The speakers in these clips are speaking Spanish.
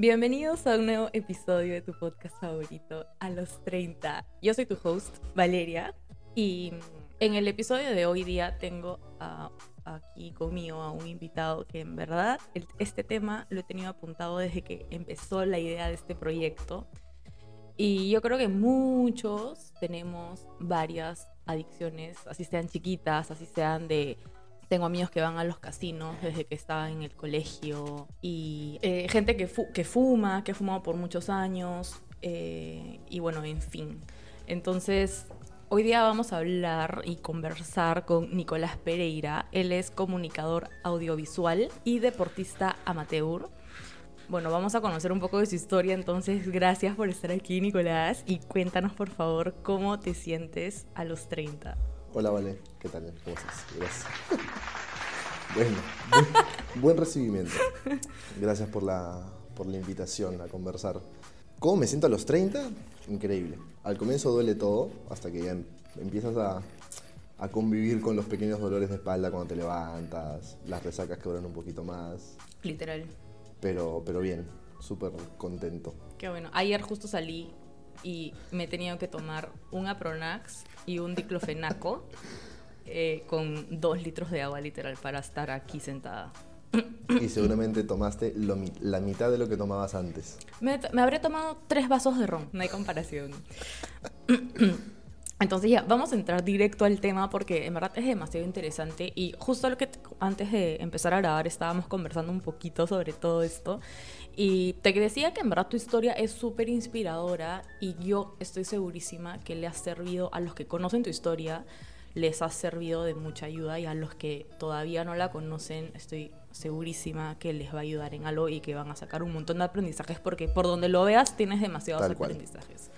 Bienvenidos a un nuevo episodio de tu podcast favorito, A los 30. Yo soy tu host, Valeria, y en el episodio de hoy día tengo aquí conmigo a un invitado que en verdad este tema lo he tenido apuntado desde que empezó la idea de este proyecto. Y yo creo que muchos tenemos varias adicciones, así sean chiquitas, así sean de tengo amigos que van a los casinos desde que estaba en el colegio y eh, gente que, que fuma, que ha fumado por muchos años eh, y bueno, en fin. Entonces, hoy día vamos a hablar y conversar con Nicolás Pereira. Él es comunicador audiovisual y deportista amateur. Bueno, vamos a conocer un poco de su historia, entonces gracias por estar aquí, Nicolás, y cuéntanos por favor cómo te sientes a los 30. Hola, Vale, ¿qué tal? ¿Cómo estás? Gracias. bueno, buen, recibimiento. Gracias por la, por la invitación a conversar. ¿Cómo me siento a los 30? Increíble. Al comienzo duele todo, hasta que ya em, empiezas a, a convivir con los pequeños dolores de espalda cuando te levantas, las resacas que duran un poquito más. Literal. Pero, pero bien, súper contento. Qué bueno. Ayer justo salí y me he tenido que tomar un Apronax y un diclofenaco eh, con dos litros de agua literal para estar aquí sentada. Y seguramente tomaste la mitad de lo que tomabas antes. Me, me habré tomado tres vasos de ron, no hay comparación. Entonces ya, vamos a entrar directo al tema porque en verdad es demasiado interesante y justo lo que antes de empezar a grabar estábamos conversando un poquito sobre todo esto y te decía que en verdad tu historia es súper inspiradora y yo estoy segurísima que le ha servido a los que conocen tu historia, les ha servido de mucha ayuda y a los que todavía no la conocen estoy segurísima que les va a ayudar en algo y que van a sacar un montón de aprendizajes porque por donde lo veas tienes demasiados aprendizajes.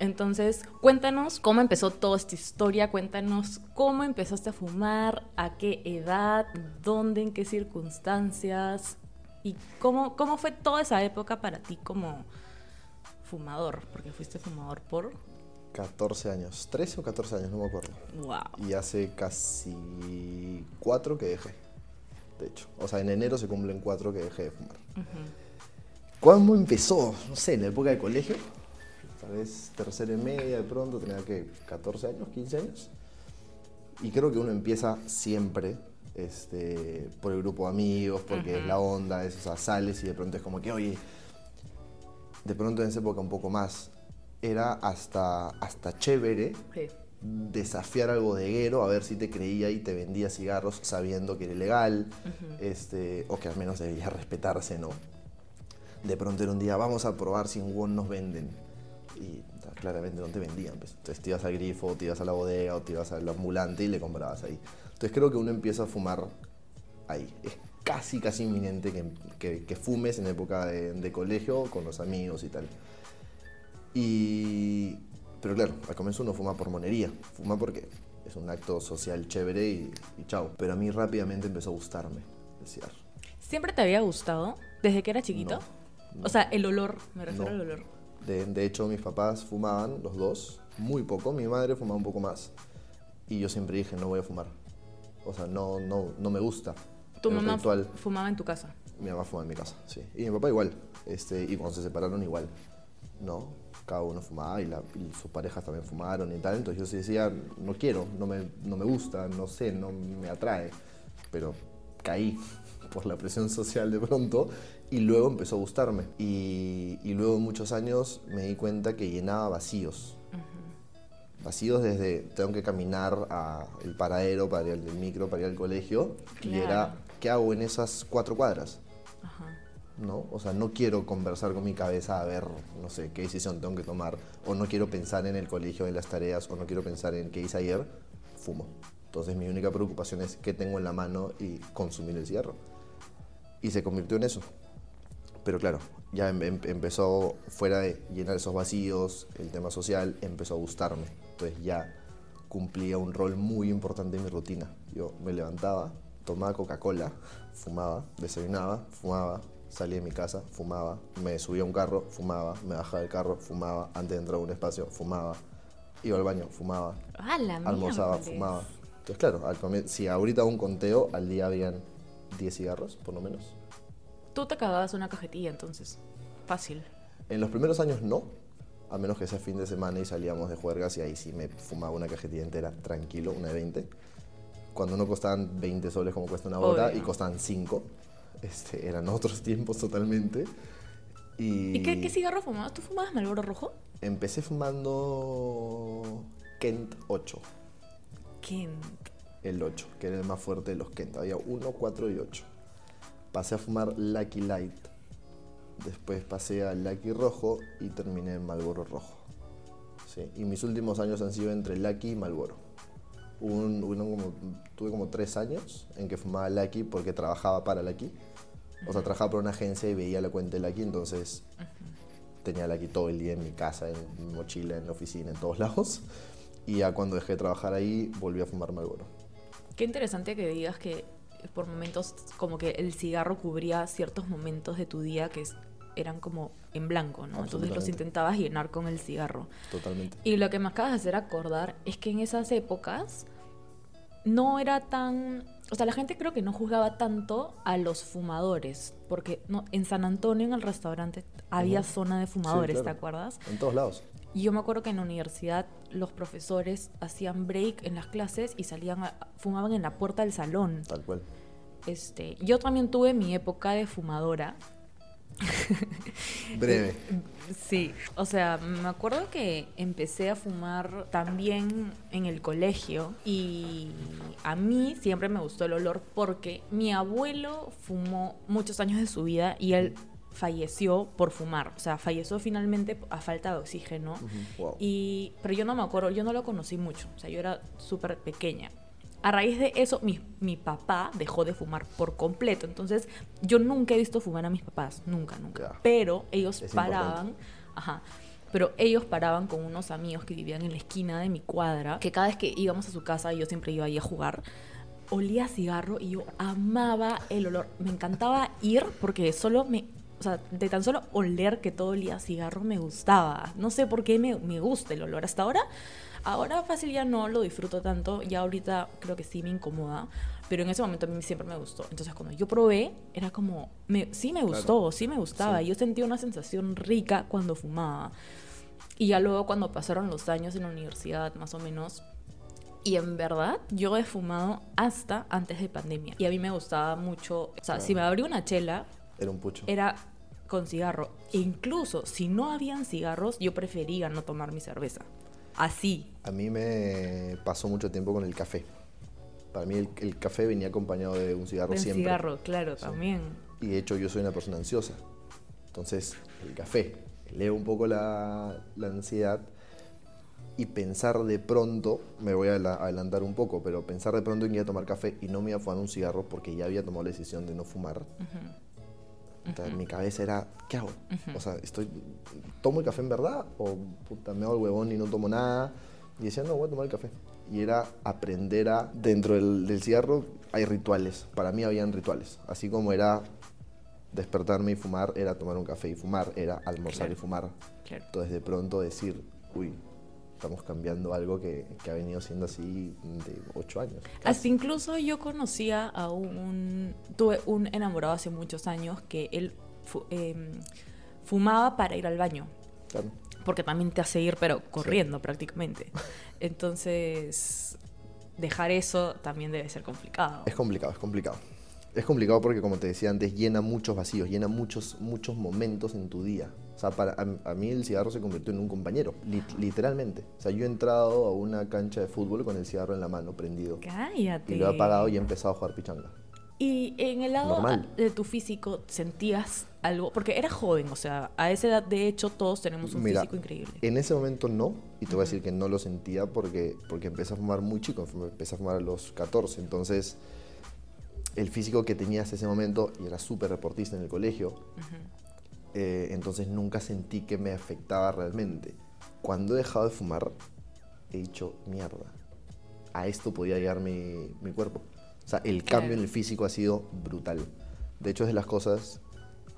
Entonces, cuéntanos cómo empezó toda esta historia, cuéntanos cómo empezaste a fumar, a qué edad, dónde, en qué circunstancias y cómo, cómo fue toda esa época para ti como fumador, porque fuiste fumador por... 14 años, 13 o 14 años, no me acuerdo. Wow. Y hace casi 4 que dejé, de hecho. O sea, en enero se cumplen 4 que dejé de fumar. ¿Cuándo empezó? No sé, en la época de colegio vez tercera y media de pronto, tenía que 14 años, 15 años. Y creo que uno empieza siempre este, por el grupo de amigos, porque es la onda, es, o sea, sales y de pronto es como que, oye, de pronto en esa época un poco más, era hasta, hasta chévere desafiar al bodeguero a ver si te creía y te vendía cigarros sabiendo que era ilegal, este, o que al menos debía respetarse, ¿no? De pronto era un día, vamos a probar si en Won nos venden y claramente no te vendían. Pues. Entonces te ibas al grifo, te ibas a la bodega o te ibas al ambulante y le comprabas ahí. Entonces creo que uno empieza a fumar ahí. Es casi, casi inminente que, que, fumes en época de, colegio con los amigos y tal. Y... Pero claro, al comienzo uno fuma por monería. Fuma porque es un acto social chévere y, chao. Pero a mí rápidamente empezó a gustarme el cigarro. ¿Siempre te había gustado? ¿Desde que era chiquito? O sea, el olor, me refiero al olor. De, hecho, mis papás fumaban, los dos, muy poco. Mi madre fumaba un poco más. Y yo siempre dije, no voy a fumar. O sea, no, no, no me gusta. ¿Tu mamá fumaba en tu casa? Mi mamá fumaba en mi casa, sí. Y mi papá igual. Este, y cuando se separaron igual. ¿No? Cada uno fumaba y, la, sus parejas también fumaron y tal. Entonces yo decía, no quiero, no me, no me gusta, no sé, no me atrae. Pero caí por la presión social de pronto y luego empezó a gustarme. Y, y luego muchos años me di cuenta que llenaba vacíos. Vacíos desde tengo que caminar al paradero para ir al micro, para ir al colegio. Y era, ¿qué hago en esas cuatro cuadras? ¿no? O sea, no quiero conversar con mi cabeza a ver, no sé, qué decisión tengo que tomar, o no quiero pensar en el colegio, en las tareas, o no quiero pensar en qué hice ayer, fumo. Entonces mi única preocupación es qué tengo en la mano y consumir el cigarro. Y se convirtió en eso. Pero claro, ya em, em, empezó, fuera de llenar esos vacíos, el tema social, empezó a gustarme. Entonces ya cumplía un rol muy importante en mi rutina. Yo me levantaba, tomaba Coca-Cola, fumaba, desayunaba, fumaba, salía de mi casa, fumaba, me subía a un carro, fumaba, me bajaba del carro, fumaba, antes de entrar a un espacio, fumaba, iba al baño, fumaba, almorzaba, fumaba. Entonces, claro, si ahorita un conteo, al día habían 10 cigarros, por lo menos. Tú te acababas una cajetilla entonces. fácil. En los primeros años no, a menos que sea fin de semana y salíamos de juergas y ahí sí me fumaba una cajetilla entera, tranquilo, una de 20. Cuando no costaban 20 soles como cuesta una bota Obvio. y costaban 5, este, eran otros tiempos totalmente. Y, ¿Y qué, qué cigarro fumabas? ¿Tú fumabas Malboro Rojo? empecé fumando Kent 8, Kent. el 8, que era el más fuerte de los Kent. Había 1, 4 y 8. Pasé a fumar Lucky Light. Después pasé a Lucky Rojo y terminé en Malboro Rojo. Sí, Y mis últimos años han sido entre Lucky y Malboro. Un, uno como- tuve como tres años en que fumaba Lucky porque trabajaba para Lucky. O sea, trabajaba para una agencia y veía la cuenta de Lucky, entonces tenía Lucky todo el día en mi casa, en mi mochila, en la oficina, en todos lados. Y ya cuando dejé de trabajar ahí, volví a fumar Malboro. Qué interesante que digas que por momentos como que el cigarro cubría ciertos momentos de tu día que eran como en blanco, ¿no? Entonces los intentabas llenar con el cigarro. Totalmente. Y lo que me acabas de hacer acordar es que en esas épocas no era tan... O sea, la gente creo que no juzgaba tanto a los fumadores, porque no, en San Antonio, en el restaurante, había zona de fumadores, claro. ¿te acuerdas? En todos lados. Y yo me acuerdo que en la universidad los profesores hacían break en las clases y salían a- fumaban en la puerta del salón. Tal cual. Este, yo también tuve mi época de fumadora. Breve. Sí, o sea, me acuerdo que empecé a fumar también en el colegio y a mí siempre me gustó el olor porque mi abuelo fumó muchos años de su vida y él falleció por fumar, o sea, falleció finalmente a falta de oxígeno. Ujú, wow. Y, pero yo no me acuerdo, yo no lo conocí mucho, o sea, yo era súper pequeña. A raíz de eso, mi, mi papá dejó de fumar por completo. Entonces, yo nunca he visto fumar a mis papás, nunca, nunca. Ya. Pero ellos Es paraban, ajá, pero ellos paraban con unos amigos que vivían en la esquina de mi cuadra, que cada vez que íbamos a su casa, yo siempre iba ahí a jugar, olía a cigarro y yo amaba el olor. Me encantaba ir porque solo me... O sea, de tan solo oler que todo olía a cigarro me gustaba. No sé por qué me, me gusta el olor. Hasta ahora, ahora fácil ya no lo disfruto tanto. Ya ahorita creo que sí me incomoda. Pero en ese momento a mí siempre me gustó. Entonces cuando yo probé, era como... Me, sí me gustó, sí me gustaba. Sí. Yo sentía una sensación rica cuando fumaba. Y ya luego cuando pasaron los años en la universidad, más o menos, y en verdad, yo he fumado hasta antes de pandemia. Y a mí me gustaba mucho. O sea, Claro. si me abría una chela, Era un pucho. era con cigarro. E incluso si no habían cigarros, yo prefería no tomar mi cerveza. Así. A mí me pasó mucho tiempo con el café. Para mí el, el café venía acompañado de un cigarro Del siempre. cigarro, claro, Sí. también. Y de hecho yo soy una persona ansiosa. Entonces el café eleva un poco la, la ansiedad y pensar de pronto, me voy a adela- adelantar un poco, pero pensar de pronto en ir a tomar café y no me iba a fumar un cigarro porque ya había tomado la decisión de no fumar. Entonces, mi cabeza era, ¿qué hago? O sea, estoy, ¿tomo el café en verdad? ¿O puta, me hago el huevón y no tomo nada? Y decía, no, voy a tomar el café. Y era aprender a, dentro del, del cigarro hay rituales. Para mí habían rituales. Así como era despertarme y fumar, era tomar un café y fumar, era almorzar Claro. y fumar. Claro. Entonces de pronto decir, uy, estamos cambiando algo que, que ha venido siendo así de ocho años. Hasta incluso yo conocía a un... Tuve un enamorado hace muchos años que él fu- em, fumaba para ir al baño. Claro. porque también te hace ir, pero corriendo prácticamente. Entonces, dejar eso también debe ser complicado. Es complicado, es complicado. Es complicado porque, como te decía antes, llena muchos vacíos, llena muchos, muchos momentos en tu día. O sea, para, a, a mí el cigarro se convirtió en un compañero, lit- literalmente. O sea, yo he entrado a una cancha de fútbol con el cigarro en la mano, prendido. Cállate. Y lo he apagado y he empezado a jugar pichanga. Y en el lado Normal. de tu físico, ¿sentías algo? Porque eras joven, o sea, a esa edad, de hecho, todos tenemos un Mira, físico increíble. En ese momento no, y te voy a decir que no lo sentía porque, porque empecé a fumar muy chico, empecé a fumar a los 14, entonces el físico que tenía hasta ese momento, y era súper deportista en el colegio, eh, entonces nunca sentí que me afectaba realmente. Cuando he dejado de fumar, he dicho, mierda, a esto podía llegar mi, mi cuerpo. O sea, el Claro. cambio en el físico ha sido brutal. De hecho, es de las cosas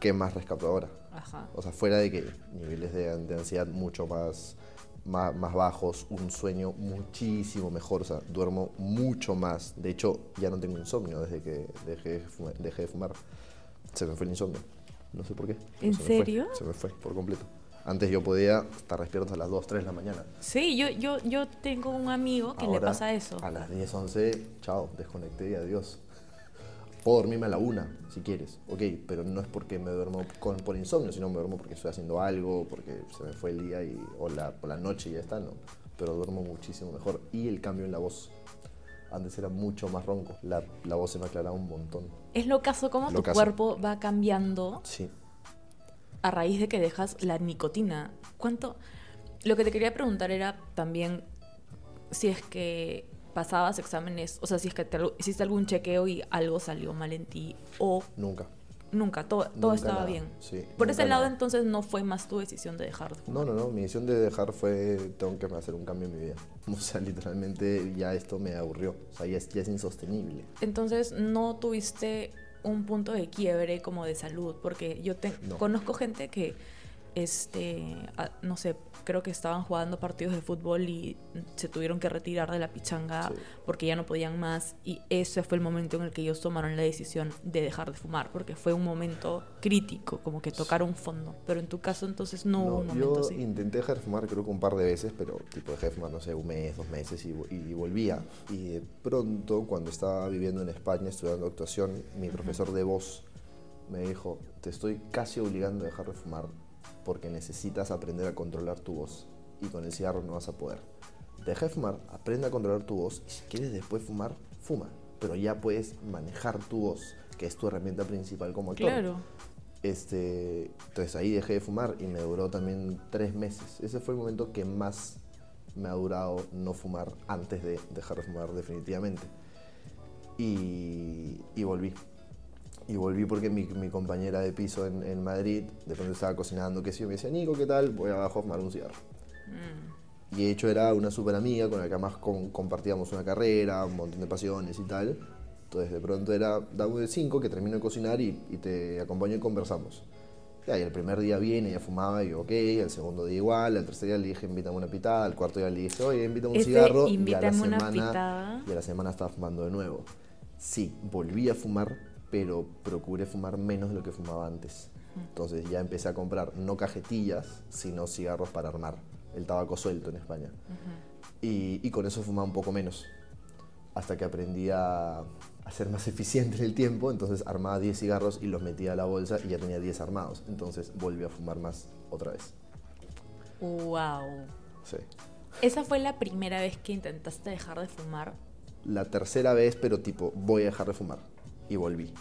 que más rescato ahora. Ajá. O sea, fuera de que niveles de, de ansiedad mucho más, más, más bajos, un sueño muchísimo mejor, o sea, duermo mucho más. De hecho, ya no tengo insomnio desde que dejé. Dejé de fumar. Se me fue el insomnio. No sé por qué. ¿En Se me fue, serio? se me fue por completo. Antes yo podía estar despierto a las 2, 3 de la mañana. Sí, yo, yo, yo tengo un amigo que le Ahora, pasa eso. A las 10, 11, chao, desconecté y adiós. Puedo dormirme a la una, si quieres, ok, pero no es porque me duermo con, por insomnio, sino me duermo porque estoy haciendo algo, porque se me fue el día y, o la, por la noche y ya está, ¿no? Pero duermo muchísimo mejor. Y el cambio en la voz. Antes era mucho más ronco, la, la voz se me aclaraba un montón. Es lo caso como tu cuerpo va cambiando Sí, a raíz de que dejas la nicotina. ¿Cuánto? Lo que te quería preguntar era también si es que pasabas exámenes, o sea, si es que te hiciste algún chequeo y algo salió mal en ti o nunca. Nunca, todo, todo Nunca estaba nada, bien. sí, Por ese lado nada. entonces no fue más tu decisión de dejar de fumar. No, no, no, mi decisión de dejar fue, tengo que hacer un cambio en mi vida. O sea, literalmente ya esto me aburrió, o sea, ya es, ya es insostenible. Entonces no tuviste un punto de quiebre como de salud, porque yo te, No. conozco gente que, este, no sé, creo que estaban jugando partidos de fútbol y se tuvieron que retirar de la pichanga Sí. porque ya no podían más y ese fue el momento en el que ellos tomaron la decisión de dejar de fumar, porque fue un momento crítico, como que tocaron fondo, pero en tu caso entonces no, hubo un momento yo así. intenté dejar de fumar creo que un par de veces, pero tipo dejé de fumar, no sé, un mes, dos meses y, y volvía. Y de pronto, cuando estaba viviendo en España estudiando actuación, mi profesor de voz me dijo, te estoy casi obligando a dejar de fumar porque necesitas aprender a controlar tu voz y con el cigarro no vas a poder. Deja de fumar, aprende a controlar tu voz y si quieres después fumar, fuma, pero ya puedes manejar tu voz, que es tu herramienta principal como actor. Claro. Este, entonces ahí dejé de fumar y me duró también tres meses. Ese fue el momento que más me ha durado no fumar antes de dejar de fumar definitivamente. Y, y volví. Y volví porque mi, mi compañera de piso en, en Madrid, de pronto estaba cocinando, que sí, me decía, Nico, ¿qué tal? Voy abajo a fumar un cigarro. Mm. Y de hecho era una súper amiga con la que además con- compartíamos una carrera, un montón de pasiones y tal. Entonces de pronto era, dame de cinco que termino de cocinar y, y te acompaño y conversamos. Ya, y el primer día viene, ella fumaba y yo, ok, el segundo día igual, al tercer día le dije, invítame una pitada, al cuarto día le dije, oye, invítame un Ese cigarro. y a la invítame una semana, pitada. y a la semana estaba fumando de nuevo. Sí, volví a fumar, pero procuré fumar menos de lo que fumaba antes. Entonces ya empecé a comprar no cajetillas, sino cigarros para armar. El tabaco suelto en España. y, y con eso fumaba un poco menos. Hasta que aprendí a, a ser más eficiente en el tiempo. Entonces armaba 10 cigarros y los metía a la bolsa y ya tenía 10 armados. Entonces volví a fumar más otra vez. Wow. Sí. ¿Esa fue la primera vez que intentaste dejar de fumar? La tercera vez, pero tipo, voy a dejar de fumar. Y volví.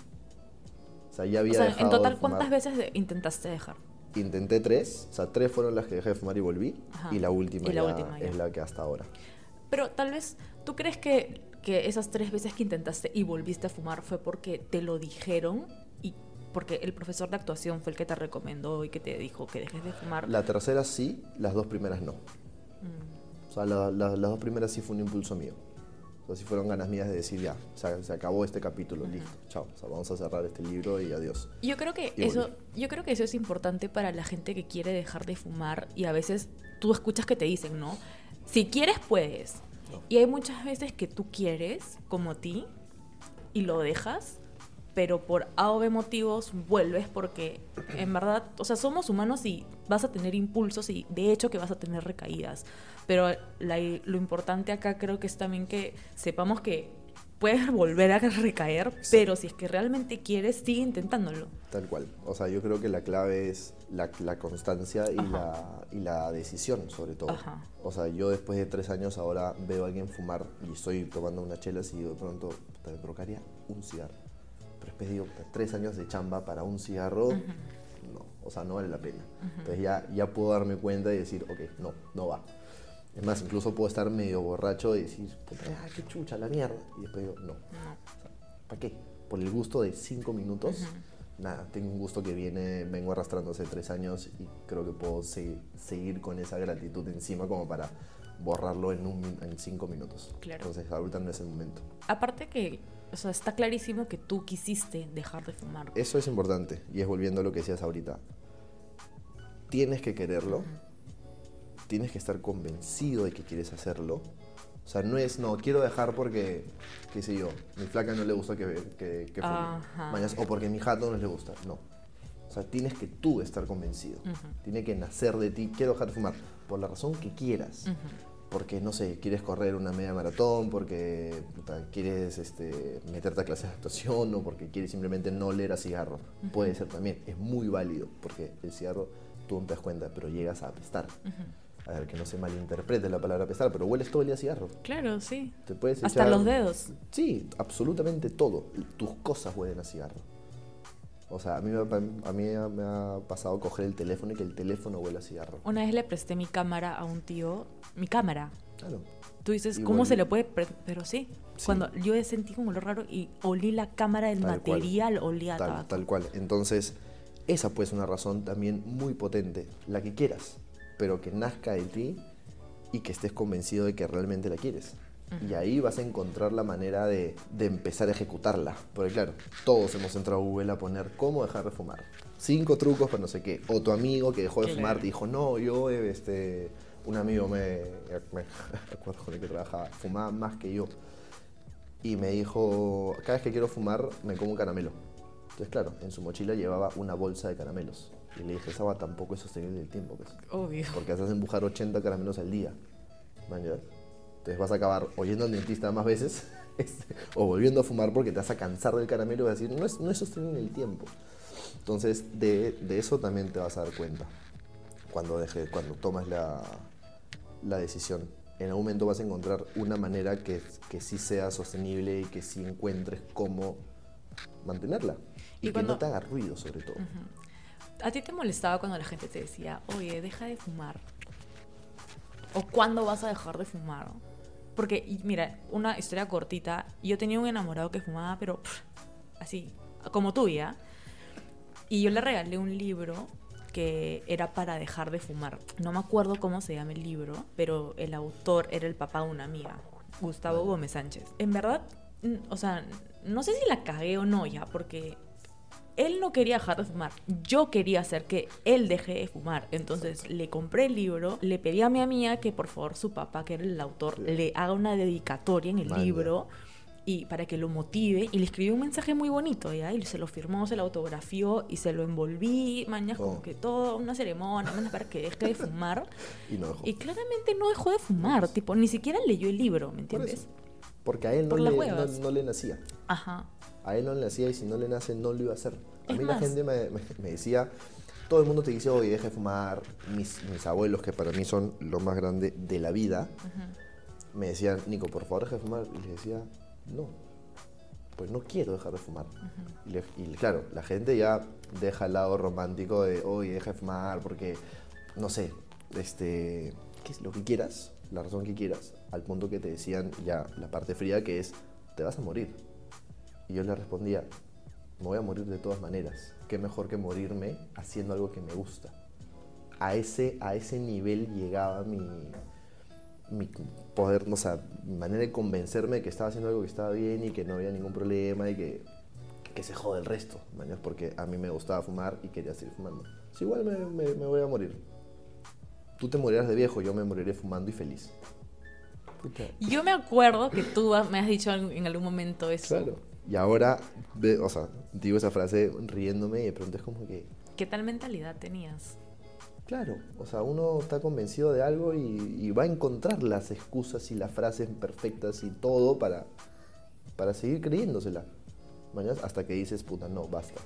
O sea, ya había O sea, dejado en total, de. ¿cuántas veces intentaste dejar? Intenté tres, o sea, tres fueron las que dejé de fumar y volví, Ajá. y la última, Y la ya última ya. es la que hasta ahora. Pero tal vez, ¿tú crees que, que esas tres veces que intentaste y volviste a fumar fue porque te lo dijeron y porque el profesor de actuación fue el que te recomendó y que te dijo que dejes de fumar? La tercera sí, las dos primeras no. Mm. O sea, la- la- las dos primeras sí fue un impulso mío. Sea, sí fueron ganas mías de decir ya, o sea, se acabó este capítulo, listo, chao. O sea, vamos a cerrar este libro y adiós. Yo creo que Y eso, volví. yo creo que eso es importante para la gente que quiere dejar de fumar y a veces tú escuchas que te dicen, ¿no? Si quieres puedes. No. Y hay muchas veces que tú quieres, como ti, y lo dejas, pero por A o B motivos vuelves porque en verdad, o sea, somos humanos y vas a tener impulsos y de hecho que vas a tener recaídas. Pero la- lo importante acá creo que es también que sepamos que puedes volver a recaer, pero si es que realmente quieres, sigue intentándolo. Tal cual. O sea, yo creo que la clave es la, la constancia y Ajá. la, y la decisión, sobre todo. Ajá. O sea, yo después de tres años ahora veo a alguien fumar y estoy tomando unas chelas y de pronto, puta, me provocaría un cigarro. Pero después digo, tres años de chamba para un cigarro, no. O sea, no vale la pena. Entonces ya, ya puedo darme cuenta y decir, ok, no, no va. Es más, incluso puedo estar medio borracho y decir, puta, ah, qué chucha, la mierda. Y después digo, no. ¿Para qué? Por el gusto de cinco minutos. Nada, tengo un gusto que viene, vengo arrastrando hace tres años y creo que puedo se- seguir con esa gratitud encima como para borrarlo en, un, en cinco minutos. Claro. Entonces ahorita no es el momento. Aparte que, o sea, está clarísimo que tú quisiste dejar de fumar. Eso es importante y es volviendo a lo que decías ahorita. Tienes que quererlo, tienes que estar convencido de que quieres hacerlo. O sea, no es, no, quiero dejar porque, qué sé yo, mi flaca no le gusta que, que, que. Mañas, o porque mi jato no le gusta. No. O sea, tienes que tú estar convencido. Tiene que nacer de ti, quiero dejar de fumar, por la razón que quieras. Porque, no sé, quieres correr una media maratón, porque quieres este, meterte a clases de actuación o porque quieres simplemente no leer a cigarro. Puede ser también, es muy válido, porque el cigarro tú no te das cuenta, pero llegas a apestar. A ver, que no se malinterprete la palabra apestar, pero hueles todo el día a cigarro. Claro, sí. Te puedes Hasta los dedos. Sí, absolutamente todo. Tus cosas huelen a cigarro. O sea, a mí, me, a mí me ha pasado coger el teléfono y que el teléfono huele a cigarro. Una vez le presté mi cámara a un tío. Mi cámara. Claro. Tú dices, ¿cómo se le puede...? Pero sí, Cuando yo sentí como lo raro y olí la cámara, del material, olía tal, Tal cual. Entonces, esa puede ser una razón también muy potente. La que quieras, pero que nazca de ti y que estés convencido de que realmente la quieres. Y ahí vas a encontrar la manera de, empezar a ejecutarla. Porque claro, todos hemos entrado a Google a poner cómo dejar de fumar. Cinco trucos para no sé qué. O tu amigo que dejó de fumar te dijo, no, yo, este, un amigo me, me acuerdo con el que trabajaba, fumaba más que yo. Y me dijo, cada vez que quiero fumar me como un caramelo. Entonces, claro, en su mochila llevaba una bolsa de caramelos. Y le dije, esa va tampoco es sostenible el tiempo. Pues. Obvio. Porque haces empujar 80 caramelos al día. Entonces vas a acabar oyendo al dentista más veces este, o volviendo a fumar porque te vas a cansar del caramelo y vas a decir, no es, no es sostenible el tiempo. Entonces de, de, eso también te vas a dar cuenta cuando, deje, cuando tomas la, la decisión. En algún momento vas a encontrar una manera que, que sí sea sostenible y que sí encuentres cómo mantenerla. Y, que no te haga ruido sobre todo. ¿A ti te molestaba cuando la gente te decía, oye, deja de fumar? ¿O cuándo vas a dejar de fumar? Porque, mira, una historia cortita. Yo tenía un enamorado que fumaba, pero así, como tuya. Y yo le regalé un libro que era para dejar de fumar. No me acuerdo cómo se llama el libro, pero el autor era el papá de una amiga, Gustavo Gómez Sánchez. En verdad, o sea, no sé si la cagué o no ya, porque él no quería dejar de fumar. Yo quería hacer que él deje de fumar. Entonces le compré el libro, le pedí a mi amiga que por favor su papá, que era el autor, le haga una dedicatoria en el libro y para que lo motive. Y le escribí un mensaje muy bonito ya y se lo firmó se lo autografió y se lo envolví mañana como oh. que todo una ceremonia para que deje de fumar. Y, claramente no dejó de fumar tipo ni siquiera leyó el libro me entiendes porque a él no, le, no, le, nacía. Ajá a él no le nacía y si no le nace no lo iba a hacer a mí la gente me, decía, todo el mundo te dice, oye, deja de fumar. Mis, mis abuelos, que para mí son lo más grande de la vida, me decían, Nico, por favor, deja de fumar. Y les decía, no, pues no quiero dejar de fumar. y, claro, la gente ya deja el lado romántico de, oye, deja de fumar porque, no sé, este, ¿qué es lo que quieras? La razón que quieras, al punto que te decían ya la parte fría que es, te vas a morir. Y yo le respondía, me voy a morir de todas maneras. Qué mejor que morirme haciendo algo que me gusta. A ese, a ese nivel llegaba mi, mi poder, o sea, mi manera de convencerme de que estaba haciendo algo que estaba bien y que no había ningún problema y que, que se jode el resto, porque a mí me gustaba fumar y quería seguir fumando. Si igual me, me, voy a morir. Tú te morirás de viejo, yo me moriré fumando y feliz. Yo me acuerdo que tú me has dicho en algún momento eso. Claro. Y ahora, o sea, digo esa frase riéndome y de pronto es como que... ¿Qué tal mentalidad tenías? Claro, o sea, uno está convencido de algo y, va a encontrar las excusas y las frases perfectas y todo para, para seguir creyéndosela. Mañana hasta que dices, puta, no, basta.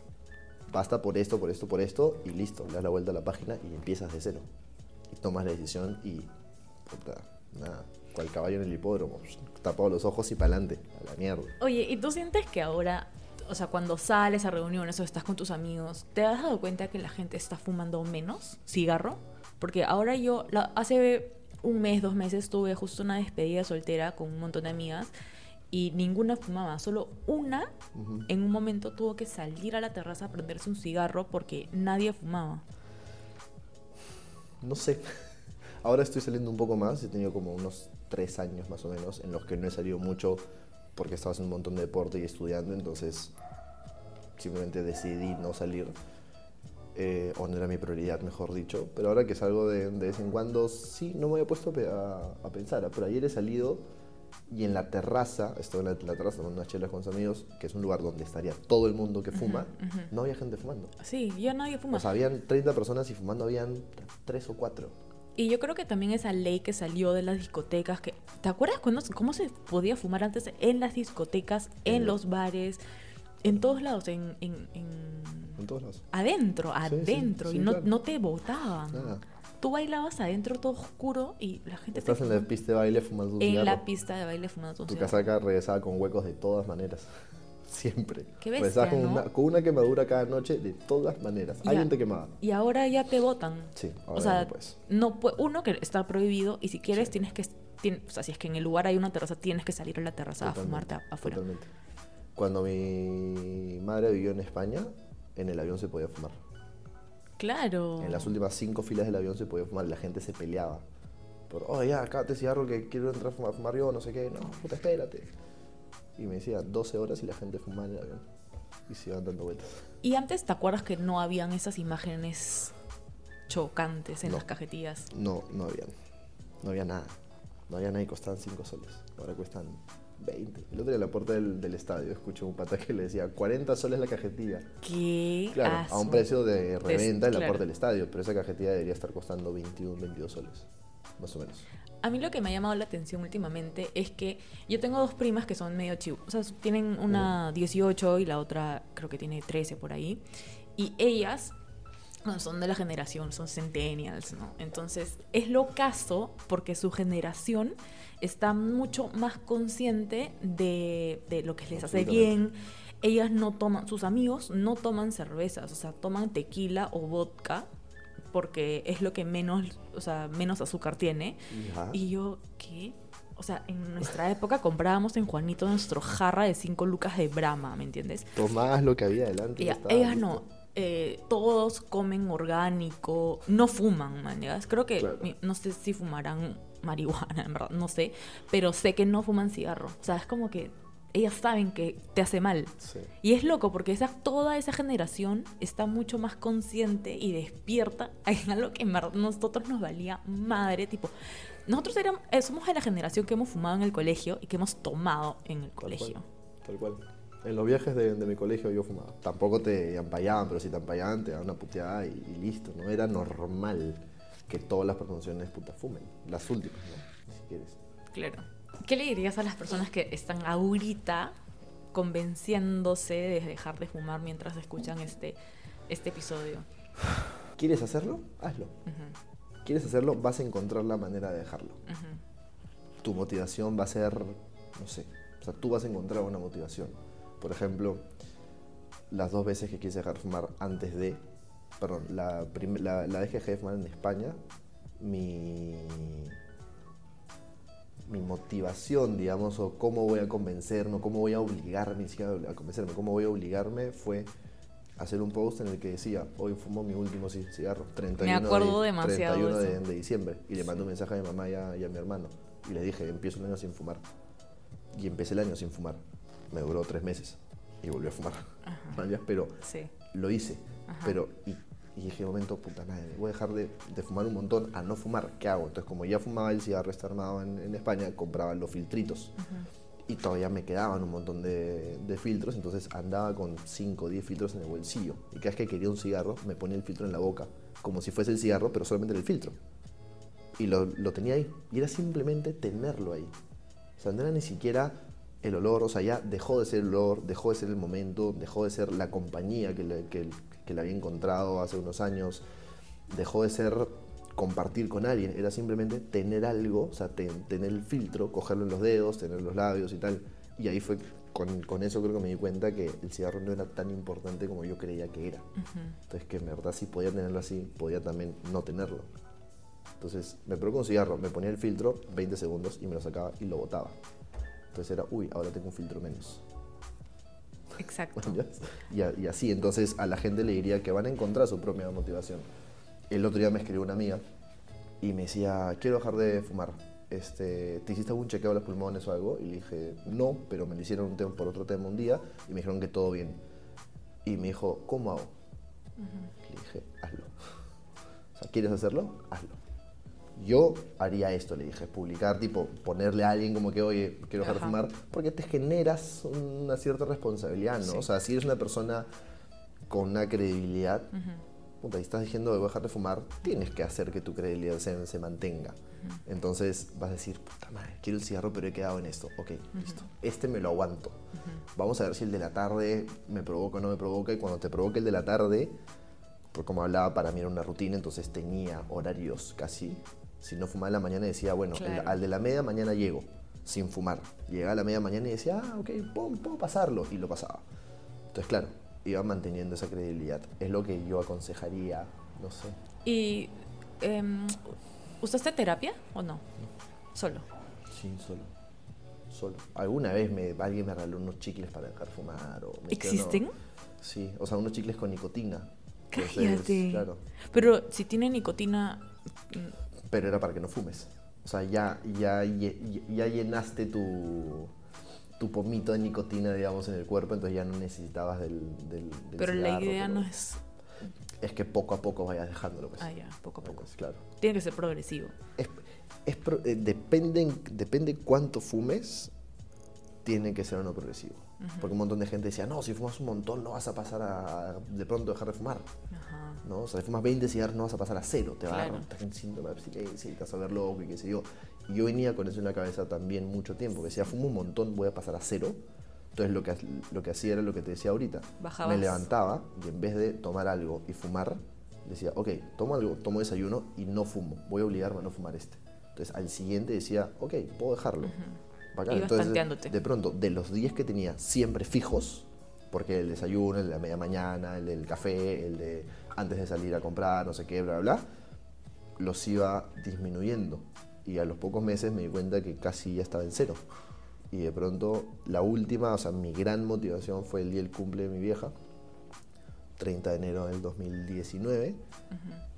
Basta por esto, por esto, por esto y listo, le das la vuelta a la página y empiezas de cero. Y tomas la decisión y, puta, nada, cual caballo en el hipódromo, tapado los ojos y para adelante, a la mierda. Oye, ¿y tú sientes que ahora, o sea, cuando sales a reuniones o estás con tus amigos, ¿te has dado cuenta que la gente está fumando menos cigarro? Porque ahora yo, hace un mes, dos meses, tuve justo una despedida soltera con un montón de amigas y ninguna fumaba, solo una en un momento tuvo que salir a la terraza a prenderse un cigarro porque nadie fumaba. No sé. Ahora estoy saliendo un poco más, he tenido como unos tres años más o menos en los que no he salido mucho porque estaba haciendo un montón de deporte y estudiando, entonces simplemente decidí no salir. Eh, o no era mi prioridad, mejor dicho. Pero ahora que salgo de, de vez en cuando, sí, no me había puesto a, a, pensar. Pero ayer he salido y en la terraza, estoy en la, la terraza tomando unas chelas con los amigos, que es un lugar donde estaría todo el mundo que fuma, ujú. no había gente fumando. Sí, ya nadie fuma. O sea, habían 30 personas y fumando habían 3 o 4. Y yo creo que también esa ley que salió de las discotecas, que ¿te acuerdas cuando, cómo se podía fumar antes en las discotecas, en los bares, en todos lados, en, en- en- En todos lados. adentro, sí, adentro, sí, y no, claro. no te botaban. Nada. Tú bailabas adentro todo oscuro y la gente Estás te en la pista de baile fumando tu en cigarro. la pista de baile fumando tu Tu cigarro. casaca regresaba con huecos de todas maneras. Siempre. Qué Regresabas bestia, con, ¿no? una, con una quemadura cada noche de todas maneras. Ya. Alguien te quemaba. Y ahora ya te botan. Sí, ahora O sea, no puedes. no pue- uno que está prohibido y si quieres Sí. tienes que tien- o sea, si es que en el lugar hay una terraza tienes que salir a la terraza a fumarte afuera. Totalmente. Cuando mi madre vivió en España, en el avión se podía fumar. Claro. En las últimas cinco filas del avión se podía fumar. La gente se peleaba. Por, oh, ya, acá te cigarro que quiero entrar a fumar, fumar yo, no sé qué. No, puta, espérate. Y me decía 12 horas y la gente fumaba en el avión. Y se iban dando vueltas. Y antes te acuerdas que no habían esas imágenes chocantes en No. las cajetillas. No, no había. No había nada. No había nada y costaban 5 soles. Ahora cuestan 20. El otro día en la puerta del, del estadio escuché un pata que le decía 40 soles la cajetilla. ¿Qué? Claro, a un precio de reventa en la claro. puerta del estadio, pero esa cajetilla debería estar costando 21, 22 soles, más o menos. A mí lo que me ha llamado la atención últimamente es que yo tengo dos primas que son medio chivo. O sea, tienen una 18 y la otra creo que tiene 13 por ahí. Y ellas bueno, son de la generación, son centennials, ¿no? Entonces es lo caso porque su generación está mucho más consciente de, de lo que les hace bien. Ellas no toman, sus amigos no toman cervezas, o sea, toman tequila o vodka porque es lo que menos, o sea, menos azúcar tiene. Ajá. Y yo, ¿qué? O sea, en nuestra época comprábamos en Juanito nuestro jarra de 5 lucas de Brahma, ¿me entiendes? Tomabas lo que había adelante. Ella- ellas no. eh, todos comen orgánico, no fuman, man. ¿ya? Creo que, Claro. no sé si fumarán marihuana, en verdad, no sé, pero sé que no fuman cigarro. O sea, es como que ellas saben que te hace mal. Sí. Y es loco porque esa, toda esa generación está mucho más consciente y despierta en algo que nosotros nos valía madre. Tipo, nosotros éramos, eh, somos de la generación que hemos fumado en el colegio y que hemos tomado en el Tal colegio. cual, Tal cual. En los viajes de, de mi colegio yo fumaba. Tampoco te ampallaban, pero si te ampallaban te daban una puteada y, y listo. No era normal que todas las promociones puta fumen. Las últimas, ¿no? Si quieres. Claro. ¿Qué le dirías a las personas que están ahorita convenciéndose de dejar de fumar mientras escuchan este, este episodio? ¿Quieres hacerlo? Hazlo. ¿Quieres hacerlo? Vas a encontrar la manera de dejarlo. tu motivación va a ser, no sé, o sea, tú vas a encontrar una motivación. Por ejemplo, las dos veces que quise dejar de fumar antes de, perdón, la, la, la vez que dejé de fumar en España, mi, mi motivación, digamos, o cómo voy a convencerme, o cómo voy a obligarme, ni siquiera a convencerme, cómo voy a obligarme fue hacer un post en el que decía, hoy fumo mi último ci- cigarro, 31, acuerdo de, demasiado 31 de diciembre, y le mandé un mensaje a mi mamá y a, y a mi hermano, y le dije, empiezo un año sin fumar. Y empecé el año sin fumar. Me duró tres meses y volví a fumar. ¿Vale? Pero Sí. lo hice. Ajá. Pero, y, y dije, momento, puta madre, voy a dejar de, de fumar un montón a no fumar. ¿Qué hago? Entonces, como ya fumaba el cigarro este armado en, en España, compraba los filtritos. Y todavía me quedaban un montón de, de filtros, entonces andaba con 5 o 10 filtros en el bolsillo. Y cada vez que quería un cigarro, me ponía el filtro en la boca, como si fuese el cigarro, pero solamente en el filtro. Y lo, lo tenía ahí. Y era simplemente tenerlo ahí. O sea, no era ni siquiera el olor, o sea, ya dejó de ser el olor, dejó de ser el momento, dejó de ser la compañía que le, que, que le había encontrado hace unos años, dejó de ser compartir con alguien, era simplemente tener algo, o sea, te- tener el filtro, cogerlo en los dedos, tener los labios y tal. Y ahí fue, con, con eso creo que me di cuenta que el cigarro no era tan importante como yo creía que era. Entonces que en verdad si podía tenerlo así, podía también no tenerlo. Entonces me probé con un cigarro, me ponía el filtro 20 segundos y me lo sacaba y lo botaba. Entonces era, uy, ahora tengo un filtro menos. Exacto. y, a- y así, entonces a la gente le diría que van a encontrar su propia motivación. El otro día me escribió una amiga y me decía, quiero dejar de fumar. Este, ¿Te hiciste algún chequeo de los pulmones o algo? Y le dije, no, pero me lo hicieron un tema- por otro tema un día y me dijeron que todo bien. Y me dijo, ¿cómo hago? Le dije, hazlo. O sea, ¿quieres hacerlo? Hazlo. Yo haría esto, le dije, publicar, tipo, ponerle a alguien como que, oye, quiero dejar de fumar, porque te generas una cierta responsabilidad, ¿no? Sí. O sea, si eres una persona con una credibilidad, puta, y estás diciendo voy a dejar de fumar, tienes que hacer que tu credibilidad se, se mantenga. Entonces vas a decir, puta madre, quiero el cigarro, pero he quedado en esto. Ok, listo. Este me lo aguanto. Vamos a ver si el de la tarde me provoca o no me provoca. Y cuando te provoca el de la tarde, por como hablaba, para mí era una rutina, entonces tenía horarios casi. Si no fumaba en la mañana decía, bueno, el- al de la media mañana llego, sin fumar. Llegaba a la media mañana y decía, ah, ok, puedo, puedo pasarlo. Y lo pasaba. Entonces, claro, iba manteniendo esa credibilidad. Es lo que yo aconsejaría, no sé. ¿Y em, usaste terapia o no? Solo. Sí, solo. Solo. Alguna vez me, alguien me regaló unos chicles para dejar fumar. O me ¿Existen? Sí, o sea, unos chicles con nicotina. Entonces, Cállate. claro. Pero si tiene nicotina, mm, Pero era para que no fumes. O sea, ya, ya, ya llenaste tu, tu pomito de nicotina, digamos, en el cuerpo, entonces ya no necesitabas del, del, del pero la idea pero no es... Es que poco a poco vayas dejándolo. Pues. Ah, ya, poco a poco. Entonces, claro. Tiene que ser progresivo. Es, es pro- eh, depende, depende cuánto fumes, tiene que ser o no progresivo. Porque un montón de gente decía, no, si fumas un montón no vas a pasar a, de pronto dejar de fumar. Ajá. ¿no? O sea, si fumas 20 cigarros no vas a pasar a cero, te va Claro. a dar un síndrome de abstinencia y te vas a ver loco y qué sé yo. Y yo venía con eso en la cabeza también mucho tiempo, que decía, fumo un montón, voy a pasar a cero. Entonces lo que, lo que hacía era lo que te decía ahorita. Bajabas. Me levantaba y en vez de tomar algo y fumar, decía, ok, tomo algo, tomo desayuno y no fumo, voy a obligarme a no fumar este. Entonces al siguiente decía, ok, puedo dejarlo. Bacán. Ibas Entonces, tanteándote. de pronto, de los 10 que tenía siempre fijos, porque el desayuno, el de la media mañana, el del café, el de antes de salir a comprar, no sé qué, bla, bla, bla, los iba disminuyendo. Y a los pocos meses me di cuenta que casi ya estaba en cero. Y de pronto, la última, o sea, mi gran motivación fue el día del cumple de mi vieja, 30 de enero del 2019,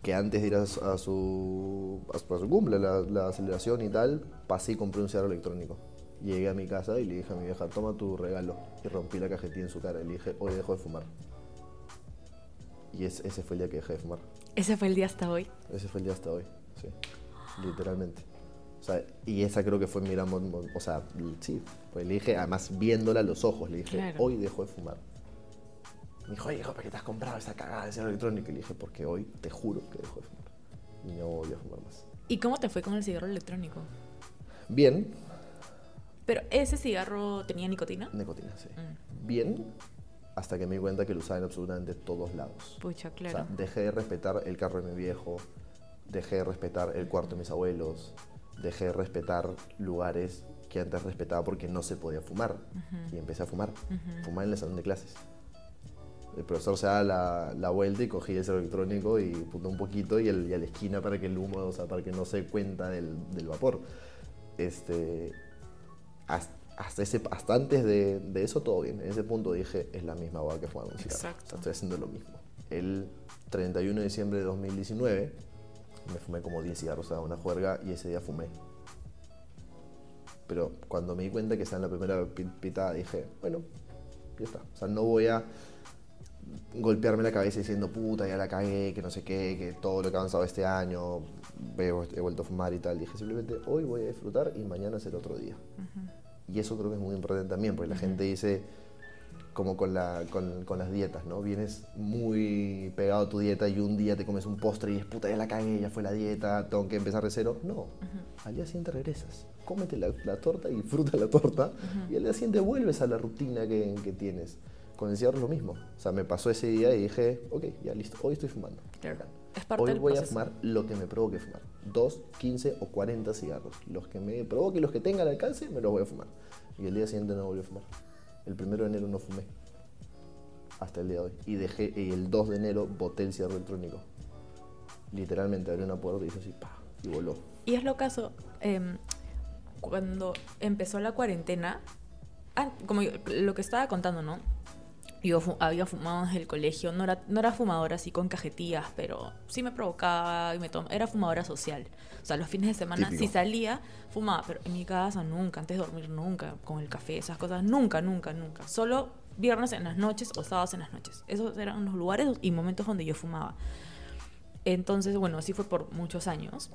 que antes de ir su, a su, a su cumple, la, la celebración y tal, pasé y compré un cigarro electrónico. Llegué a mi casa y le dije a mi vieja, toma tu regalo. Y rompí la cajetilla en su cara y le dije, hoy dejo de fumar. Y es- ese fue el día que dejé de fumar. Ese fue el día hasta hoy. Ese fue el día hasta hoy, sí. Literalmente. O sea, y esa creo que fue mi gran... O sea, sí. Pues le dije, además viéndola a los ojos, le dije, Claro. hoy dejo de fumar. Me dijo, oye, hijo, ¿para qué te has comprado esa cagada de cigarro electrónico? Y le dije, porque hoy te juro que dejo de fumar. Y no voy a fumar más. ¿Y cómo te fue con el cigarro electrónico? Bien, Pero ese cigarro tenía nicotina. nicotina, sí. Mm. Bien, hasta que me di cuenta que lo usaba en absolutamente todos lados. Pucha, O claro. sea, dejé de respetar el carro de mi viejo, dejé de respetar el cuarto de mis abuelos, dejé de respetar lugares que antes respetaba porque no se podía fumar. Y empecé a fumar. Fumar en el salón de clases. El profesor se da la, la vuelta y cogí el electrónico y puto un poquito y, el- y a la esquina para que el humo, o sea, para que no se cuenta del, del vapor. Este, hasta, ese, hasta antes de, de eso todo bien. En ese punto dije, es la misma agua que fumar un cigarro. Exacto. Estoy haciendo lo mismo. El 31 de diciembre de 2019 me fumé como 10 cigarros a una juerga y ese día fumé. Pero cuando me di cuenta que estaba en la primera pi- pitada dije, bueno, ya está. O sea, no voy a golpearme la cabeza diciendo, puta, ya la cagué, que no sé qué, que todo lo que he avanzado este año, he, vuelto a fumar y tal. Dije, simplemente hoy voy a disfrutar y mañana será otro día. Y eso creo que es muy importante también, porque la gente dice, como con, la, con, con las dietas, ¿no? Vienes muy pegado a tu dieta y un día te comes un postre y es puta, ya la cagué, ya fue la dieta, tengo que empezar de cero. No, al día siguiente regresas, cómete la, la torta y disfruta la torta y al día siguiente vuelves a la rutina que, que tienes. Con el cigarro es lo mismo. O sea, me pasó ese día y dije, ok, ya listo, hoy estoy fumando. Claro. Es parte Hoy del voy a proceso. fumar lo que me provoque fumar. 2, 15 o 40 cigarros. Los que me provoque y los que tenga al alcance, me los voy a fumar. Y el día siguiente no volví a fumar. El primero de enero no fumé. Hasta el día de hoy. Y dejé, y el 2 de enero boté el cigarro electrónico. Literalmente abrí una puerta y hizo así, pa, y voló. Y es lo caso, em, cuando empezó la cuarentena, ah, como yo- lo que estaba contando, ¿no? Yo fu- había fumado desde el colegio, no era, no era fumadora así con cajetillas, pero sí me provocaba y me tom- era fumadora social. O sea, los fines de semana, Típico. si salía, fumaba, pero en mi casa nunca, antes de dormir nunca, con el café, esas cosas, nunca, nunca, nunca. Solo viernes en las noches o sábados en las noches. Esos eran los lugares y momentos donde yo fumaba. Entonces, bueno, así fue por muchos años.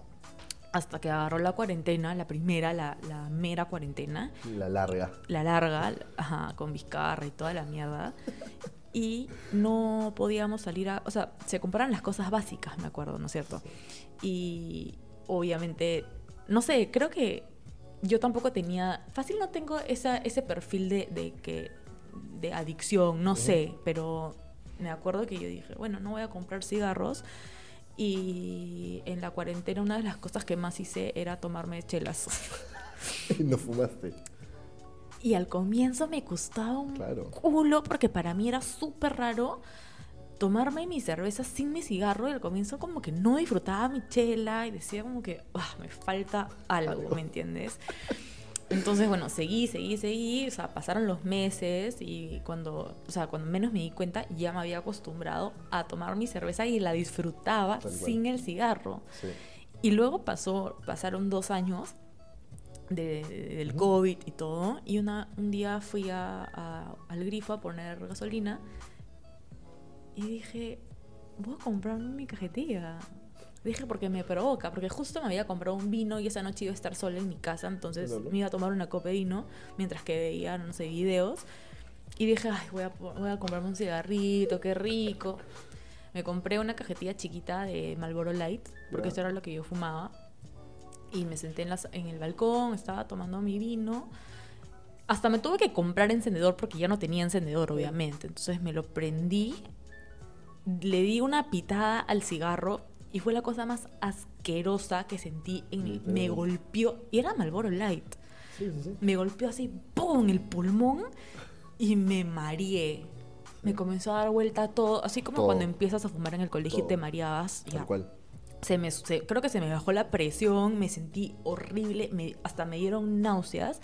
Hasta que agarró la cuarentena, la primera, la, la mera cuarentena, La larga. la larga, ajá, con Vizcarra y toda la mierda. Y no podíamos salir a... O sea, se compraron las cosas básicas, me acuerdo, ¿no es cierto? Y obviamente, no sé, creo que yo tampoco tenía... Fácil no tengo esa, ese perfil de, de que... de adicción, no sé, pero me acuerdo que yo dije, bueno, no voy a comprar cigarros. Y en la cuarentena una de las cosas que más hice era tomarme chelas. no fumaste. Y al comienzo me costaba un Claro. culo porque para mí era súper raro tomarme mi cerveza sin mi cigarro y al comienzo como que no disfrutaba mi chela y decía como que "Ah, me falta algo, Algo. ¿me entiendes? Entonces, bueno, seguí, seguí, seguí, o sea, pasaron los meses y cuando, o sea, cuando menos me di cuenta ya me había acostumbrado a tomar mi cerveza y la disfrutaba Tal cual. sin el cigarro. Sí. Y luego pasó, pasaron dos años de- de- del. COVID y todo. Y una, un día fui a- a- al grifo a poner gasolina y dije, voy a comprarme mi cajetilla. Dije, porque me provoca, porque justo me había comprado un vino y esa noche iba a estar sola en mi casa, entonces me iba a tomar una copa de vino mientras que veía, no sé, videos. Y dije, ay, voy a, voy a comprarme un cigarrito, qué rico. Me compré una cajetilla chiquita de Marlboro Light, porque Ya. esto era lo que yo fumaba. Y me senté en, las- en el balcón, estaba tomando mi vino. Hasta me tuve que comprar encendedor porque ya no tenía encendedor, obviamente. Entonces me lo prendí, le di una pitada al cigarro y fue la cosa más asquerosa que sentí. En me golpeó, y era Marlboro Light. Sí, sí, sí. Me golpeó así, ¡pum! en el pulmón y me mareé. Me comenzó a dar vuelta todo, así como Todo. cuando empiezas a fumar en el colegio y te mareabas. Tal Ya. cual. Se me, se- creo que se me bajó la presión, me sentí horrible, me- hasta me dieron náuseas.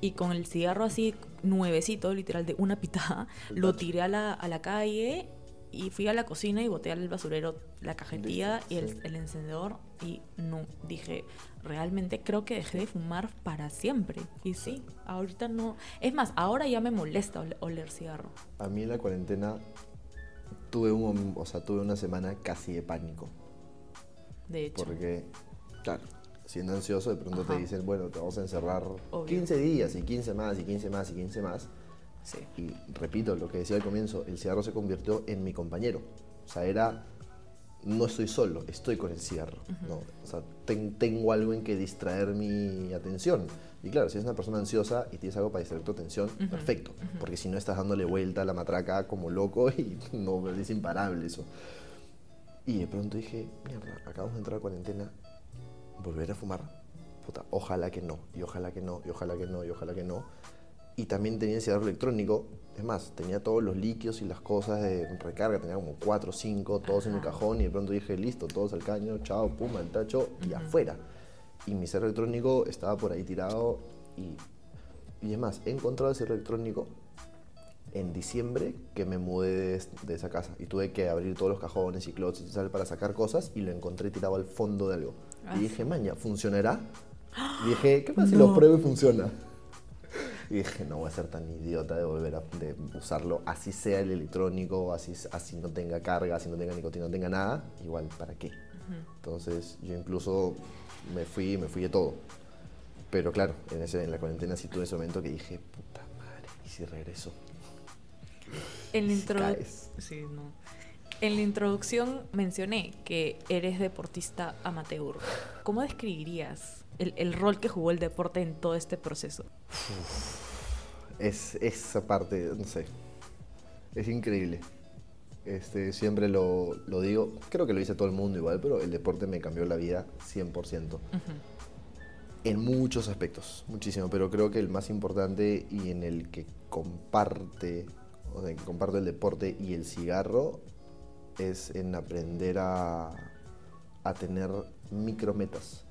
Y con el cigarro así nuevecito, literal de una pitada, El lo tacho. tiré a la, a la calle y fui a la cocina y boté al basurero la cajetilla y el, sí. el encendedor. Y no, dije, realmente creo que dejé de fumar para siempre. Y sí, ahorita no. Es más, ahora ya me molesta ole- oler cigarro. A mí en la cuarentena tuve, un, o sea, tuve una semana casi de pánico. De hecho. Porque, claro, siendo ansioso, de pronto Ajá. te dicen, bueno, te vamos a encerrar Obvio. 15 días y 15 más y 15 más y 15 más. Sí. Y repito lo que decía al comienzo, el cigarro se convirtió en mi compañero. O sea, era, no estoy solo, estoy con el cigarro. ¿no? O sea, ten- tengo algo en que distraer mi atención. Y claro, si eres una persona ansiosa y tienes algo para distraer tu atención, Ujú, perfecto. ujú. Porque si no estás dándole vuelta a la matraca como loco y no es imparable eso. Y de pronto dije, mierda, acabamos de entrar a cuarentena, volver a fumar. Puta, ojalá que no, y ojalá que no, y ojalá que no, y ojalá que no. Y también tenía el cigarro electrónico. Es más, tenía todos los líquidos y las cosas de recarga. Tenía como 4 o 5, todos en mi Ajá. cajón. Y de pronto dije, listo, todos al caño, chao, pum, al tacho y Ujú. afuera. Y mi cigarro electrónico estaba por ahí tirado. Y, y es más, he encontrado el cigarro electrónico en diciembre que me mudé de, de esa casa. Y tuve que abrir todos los cajones y closets y tal para sacar cosas. Y lo encontré tirado al fondo de algo. Ah, y dije, maña, ¿funcionará? Y dije, ¿qué pasa si No. lo pruebo y funciona? Y dije, no voy a ser tan idiota de volver a de usarlo, así sea el electrónico, así, así no tenga carga, así no tenga nicotina, no tenga nada, igual, ¿para qué? Entonces yo incluso me fui, me fui de todo. Pero claro, en, ese, en la cuarentena sí tuve ese momento que dije, puta madre, ¿y si regreso? En la, Si introdu- caes. Sí, no. en la introducción mencioné que eres deportista amateur. ¿Cómo describirías el, el rol que jugó el deporte en todo este proceso? Es esa parte, no sé, es increíble. Este, siempre lo, lo digo, creo que lo dice todo el mundo igual, pero el deporte me cambió la vida 100%. Ujú. En muchos aspectos, muchísimo, pero creo que el más importante y en el que comparte, o sea, que comparto el deporte y el cigarro es en aprender a, a tener micrometas,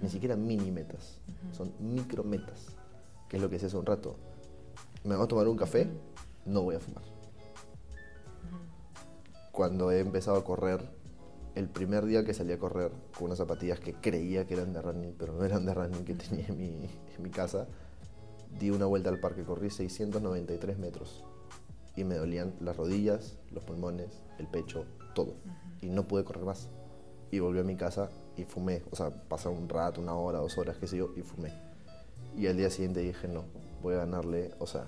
ni siquiera mini metas, son micrometas, que es lo que decía hace un rato. Me voy a tomar un café, no voy a fumar. Cuando he empezado a correr, el primer día que salí a correr con unas zapatillas que creía que eran de running, pero no eran de running que tenía en mi, en mi casa, di una vuelta al parque, corrí 693 metros y me dolían las rodillas, los pulmones, el pecho, todo. Y no pude correr más. y volví a mi casa y fumé. O sea, pasaron un rato, una hora, dos horas, qué sé yo, y fumé. Y al día siguiente dije, no, voy a ganarle, o sea,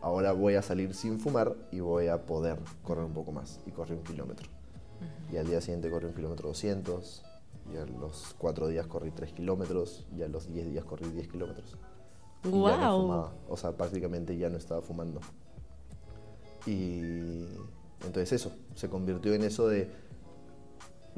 ahora voy a salir sin fumar y voy a poder correr un poco más. Y corrí un kilómetro. Y al día siguiente corrí un kilómetro 200, y a los cuatro días corrí 3 kilómetros, y a los 10 días corrí 10 kilómetros. Y ya no Wow. fumaba. O sea, prácticamente ya no estaba fumando. Y entonces eso, se convirtió en eso de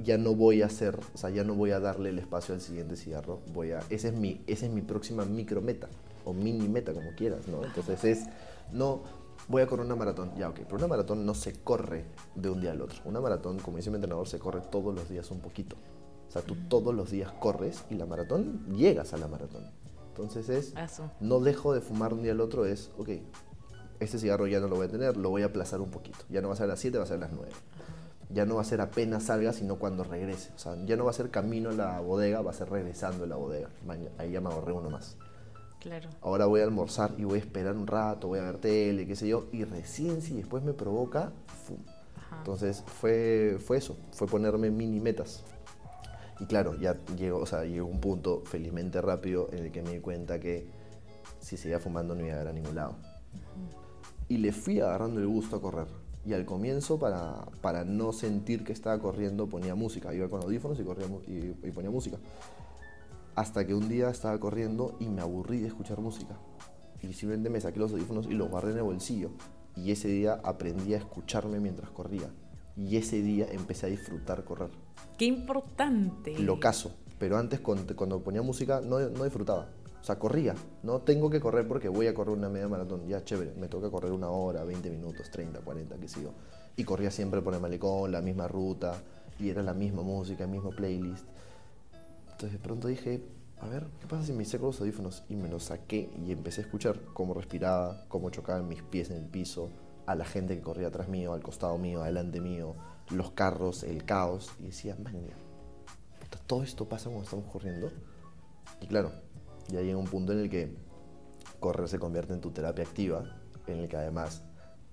ya no voy a hacer, o sea, ya no voy a darle el espacio al siguiente cigarro, voy a, esa es mi, esa es mi próxima micro meta, o mini meta, como quieras, ¿no? Entonces es, no, voy a correr una maratón, ya, ok, pero una maratón no se corre de un día al otro, una maratón, como dice mi entrenador, se corre todos los días un poquito, o sea, tú todos los días corres y la maratón, llegas a la maratón, entonces es, Eso. no dejo de fumar un día al otro, es, ok, este cigarro ya no lo voy a tener, lo voy a aplazar un poquito. Ya no va a ser a las 7, va a ser a las 9. Ya no va a ser apenas salga, sino cuando regrese. O sea, ya no va a ser camino a la bodega, va a ser regresando a la bodega. Ahí ya me ahorré uno más. Claro. Ahora voy a almorzar y voy a esperar un rato, voy a ver tele, qué sé yo, y recién si después me provoca, fum. Entonces fue, fue eso, fue ponerme mini metas. Y claro, ya llegó, o sea, llegó un punto felizmente rápido en el que me di cuenta que si seguía fumando no iba a llegar a ningún lado. Y le fui agarrando el gusto a correr. Y al comienzo, para, para no sentir que estaba corriendo, ponía música. Iba con audífonos y, corría, y, y ponía música. Hasta que un día estaba corriendo y me aburrí de escuchar música. Y simplemente me saqué los audífonos y los guardé en el bolsillo. Y ese día aprendí a escucharme mientras corría. Y ese día empecé a disfrutar correr. Qué importante. Lo caso. Pero antes cuando, cuando ponía música no, no disfrutaba. O sea, corría. No tengo que correr porque voy a correr una media maratón. Ya, chévere. Me toca correr una hora, 20 minutos, 30, 40, qué sé yo. Y corría siempre por el malecón, la misma ruta. Y era la misma música, el mismo playlist. Entonces de pronto dije, a ver, ¿qué pasa si me saco los audífonos? Y me los saqué y empecé a escuchar cómo respiraba, cómo chocaban mis pies en el piso, a la gente que corría atrás mío, al costado mío, adelante mío, los carros, el caos. Y decía, man, todo esto pasa cuando estamos corriendo. Y claro, ya llega un punto en el que correr se convierte en tu terapia activa, en el que además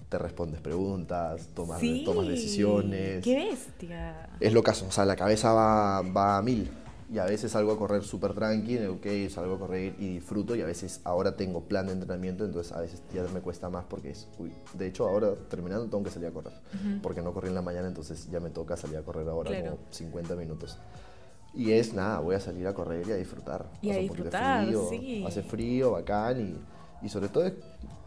te respondes preguntas, tomas, Sí. tomas decisiones. Qué bestia. Es lo caso, o sea, la cabeza va, va a mil. Y a veces salgo a correr súper tranqui, ok, salgo a correr y disfruto. Y a veces ahora tengo plan de entrenamiento, entonces a veces ya me cuesta más porque es, uy, de hecho ahora terminando tengo que salir a correr. Porque no corrí en la mañana, entonces ya me toca salir a correr ahora Claro. como 50 minutos. Y es nada, voy a salir a correr y a disfrutar. Y a disfrutar, frío, sí. Hace frío, bacán y, y sobre todo es-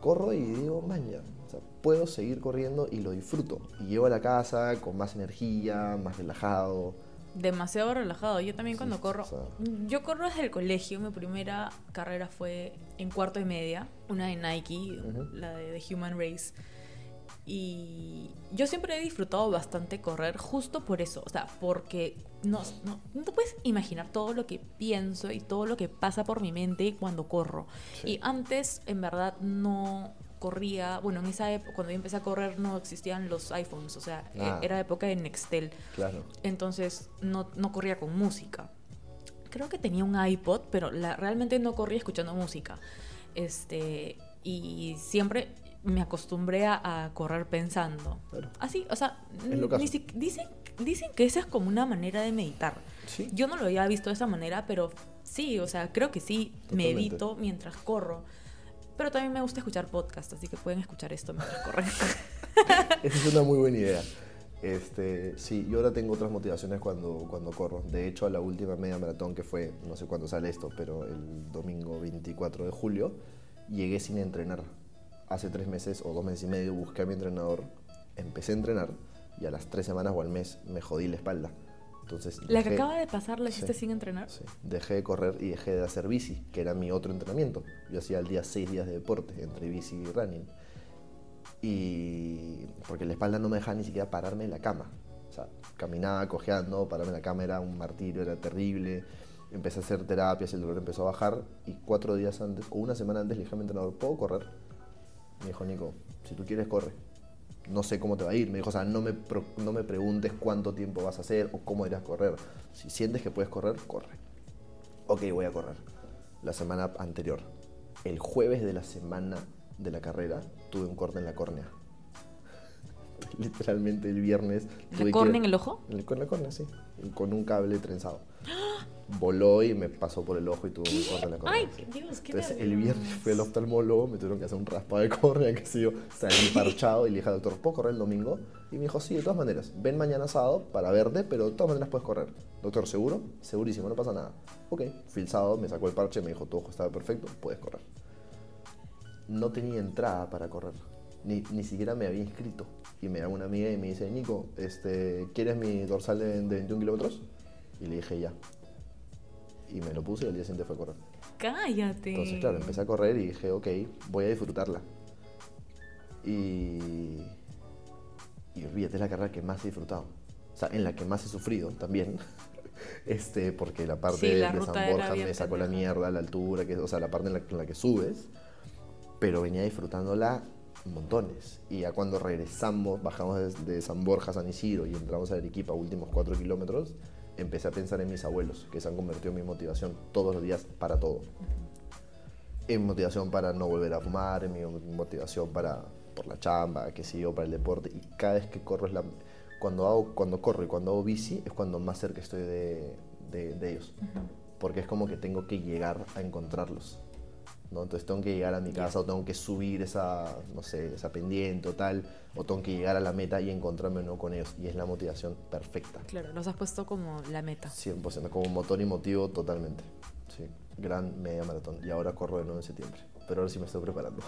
corro y digo, maña, o sea, puedo seguir corriendo y lo disfruto. Y llego a la casa con más energía, más relajado. Demasiado relajado. Yo también Sí, cuando corro. o sea. Yo corro desde el colegio. Mi primera carrera fue en cuarto y media. Una de Nike, la de The Human Race. Y yo siempre he disfrutado bastante correr justo por eso. O sea, porque no, no, no te puedes imaginar todo lo que pienso y todo lo que pasa por mi mente cuando corro. Sí. Y antes, en verdad, no corría. Bueno, en esa época, cuando yo empecé a correr, no existían los iPhones. O sea, e- Ah. era época de Nextel. Claro. Entonces no, no corría con música. Creo que tenía un iPod, pero la, realmente no corría escuchando música. Este, y siempre me acostumbré a, a correr pensando. Claro. Así, o sea, ni si- dicen, dicen que esa es como una manera de meditar. Sí. Yo no lo había visto de esa manera, pero sí, o sea, creo que sí, Totalmente. medito mientras corro. Pero también me gusta escuchar podcast, así que pueden escuchar esto mientras corren. Esa es una muy buena idea. Este, sí, yo ahora tengo otras motivaciones cuando, cuando corro. De hecho, a la última media maratón que fue, no sé cuándo sale esto, pero el domingo 24 de julio, llegué sin entrenar. Hace tres meses o dos meses y medio busqué a mi entrenador, empecé a entrenar y a las tres semanas o al mes me jodí la espalda. Entonces, La que acaba de pasar la hiciste Sí. sin entrenar. Sí, dejé de correr y dejé de hacer bici, que era mi otro entrenamiento. Yo hacía al día seis días de deporte, entre bici y running. Y porque la espalda no me dejaba ni siquiera pararme en la cama. O sea, caminaba cojeando, pararme en la cama era un martirio, era terrible. Empecé a hacer terapias, el dolor empezó a bajar. Y cuatro días antes, o una semana antes, le dije a mi entrenador, ¿puedo correr? Me dijo, Nico, si tú quieres, corre. No sé cómo te va a ir. Me dijo, o sea, no me, pro- no me preguntes cuánto tiempo vas a hacer o cómo irás a correr. Si sientes que puedes correr, corre. Ok, voy a correr. La semana anterior. El jueves de la semana de la carrera tuve un corte en la córnea. literalmente el viernes. ¿La córnea en el ojo? en la córnea, sí. Con un cable trenzado. Voló y me pasó por el ojo y tuve un corte en la córnea. Ay, Dios, qué Entonces el viernes fui al oftalmólogo, me tuvieron que hacer un raspado de córnea, que sé yo, salí parchado y le dije al doctor, ¿puedo correr el domingo? Y me dijo, sí, de todas maneras, ven mañana sábado para verte, pero de todas maneras puedes correr. Doctor, ¿seguro? Segurísimo, no pasa nada. Ok, fui el sábado, me sacó el parche, me dijo, tu ojo estaba perfecto, puedes correr. No tenía entrada para correr, ni, ni siquiera me había inscrito. Y me llama una amiga y me dice, Nico, este, ¿quieres mi dorsal de, de 21 kilómetros? Y le dije, ya. Y me lo puse y al día siguiente fue a correr. Cállate. Entonces, claro, empecé a correr y dije, ok, voy a disfrutarla. Y. Y olvídate, es la carrera que más he disfrutado. O sea, en la que más he sufrido también. Este, porque la parte Sí, la de San Borja me sacó la mierda, la altura, que, o sea, la parte en la, en la que subes. Pero venía disfrutándola montones. Y ya cuando regresamos, bajamos de, de San Borja a San Isidro y entramos a Arequipa, últimos cuatro kilómetros, empecé a pensar en mis abuelos, que se han convertido en mi motivación todos los días para todo. En motivación para no volver a fumar, en mi motivación para por la chamba, que sé yo, para el deporte. Y cada vez que corro es la... Cuando, hago, cuando corro y cuando hago bici es cuando más cerca estoy de, de- de ellos. Porque es como que tengo que llegar a encontrarlos. ¿No? Entonces tengo que llegar a mi casa o tengo que subir esa, no sé, esa pendiente o tal, o tengo que llegar a la meta y encontrarme ¿no? con ellos. Y es la motivación perfecta. Claro, los has puesto como la meta. 100%, como motor y motivo totalmente. Sí, gran media maratón. Y ahora corro de nuevo en septiembre. Pero ahora sí me estoy preparando.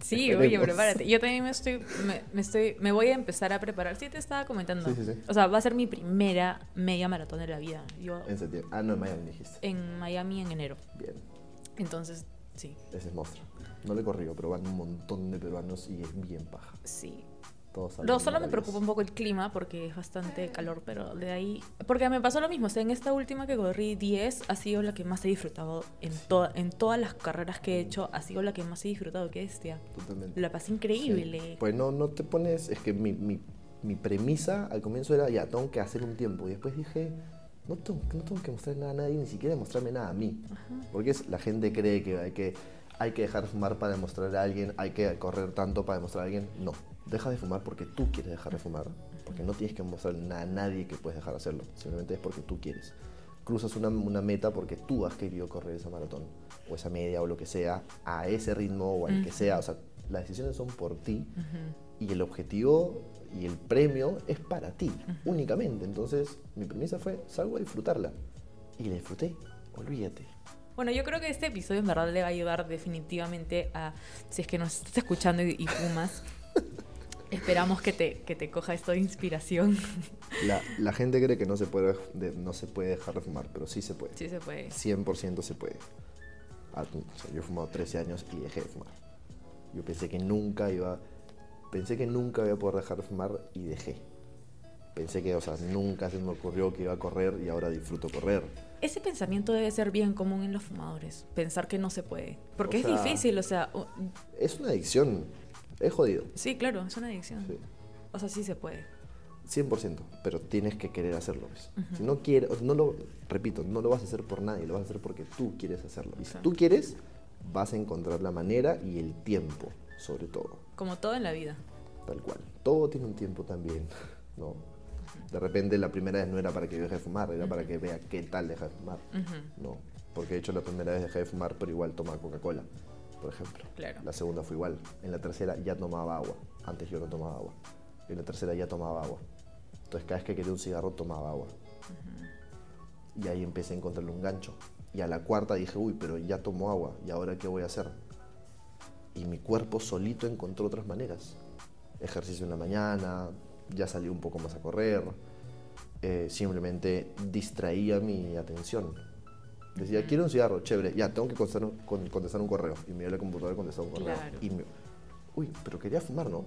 Sí, oye, prepárate. Yo también me estoy, me, me estoy, me voy a empezar a preparar. Sí, te estaba comentando. Sí, sí, sí. O sea, va a ser mi primera media maratón de la vida. Yo En septiembre. Ah, no, en Miami dijiste. en Miami en enero. Bien, Entonces, sí, ese es monstruo. No le he corrido, pero van un montón de peruanos y es bien paja. sí. Todos No, solo me preocupa un poco el clima porque es bastante calor, pero de ahí... Porque me pasó lo mismo, o sea, en esta última que corrí 10 ha sido la que más he disfrutado en, toda, en todas las carreras que he hecho, ha sido la que más he disfrutado, qué bestia. Totalmente. La pasé increíble. Sí. Pues no, no te pones, es que mi, mi, mi premisa al comienzo era, ya, tengo que hacer un tiempo. Y después dije, no tengo, no tengo que mostrar nada a nadie, ni siquiera mostrarme nada a mí. Porque es, la gente cree que hay, que hay que dejar de fumar para demostrar a alguien, hay que correr tanto para demostrar a alguien. No, deja de fumar porque tú quieres dejar de fumar. Porque no tienes que mostrar a nadie que puedes dejar de hacerlo. Simplemente es porque tú quieres. Cruzas una, una meta porque tú has querido correr esa maratón, o esa media, o lo que sea, a ese ritmo, o al que sea. O sea, las decisiones son por ti y el objetivo y el premio es para ti, únicamente. Entonces, mi premisa fue, salgo a disfrutarla. Y la disfruté, olvídate. Bueno, yo creo que este episodio en verdad le va a ayudar definitivamente a, si es que nos estás escuchando y, y fumas, esperamos que te, que te coja esto de inspiración. La, la gente cree que no se, puede, de- no se puede dejar de fumar, pero sí se puede. Sí se puede. 100% se puede. Ah, o sea, yo he fumado 13 años y dejé de fumar. Yo pensé que nunca iba, pensé que nunca iba a poder dejar de fumar y dejé. Pensé que, o sea, nunca se me ocurrió que iba a correr y ahora disfruto correr. Ese pensamiento debe ser bien común en los fumadores, pensar que no se puede. Porque O es sea- difícil, o sea, Es una adicción. Es jodido. sí, claro, es una adicción. Sí. O sea, sí se puede. 100%, pero tienes que querer hacerlo. ¿ves? Si no quieres, no lo, repito, no lo vas a hacer por nadie, lo vas a hacer porque tú quieres hacerlo. Y si tú quieres, vas a encontrar la manera y el tiempo, sobre todo, Como todo en la vida. tal cual. Todo tiene un tiempo también, ¿no? De repente la primera vez no era para que yo deje de fumar, era para que vea qué tal dejar de fumar, ¿no? Porque de hecho la primera vez dejé de fumar, pero igual tomaba Coca-Cola, por ejemplo. Claro. La segunda fue igual. En la tercera ya tomaba agua. Antes yo no tomaba agua. En la tercera ya tomaba agua. Entonces cada vez que quería un cigarro tomaba agua. Y ahí empecé a encontrarle un gancho. Y a la cuarta dije, uy, pero ya tomo agua. ¿Y ahora qué voy a hacer? Y mi cuerpo solito encontró otras maneras. Ejercicio en la mañana, ya salí un poco más a correr. eh, simplemente distraía mi atención. Decía, quiero un cigarro, chévere. Ya, tengo que contestar un, con- contestar un correo. Y me a la computadora y contestaba un correo. Claro. Y me, uy, pero quería fumar, ¿no?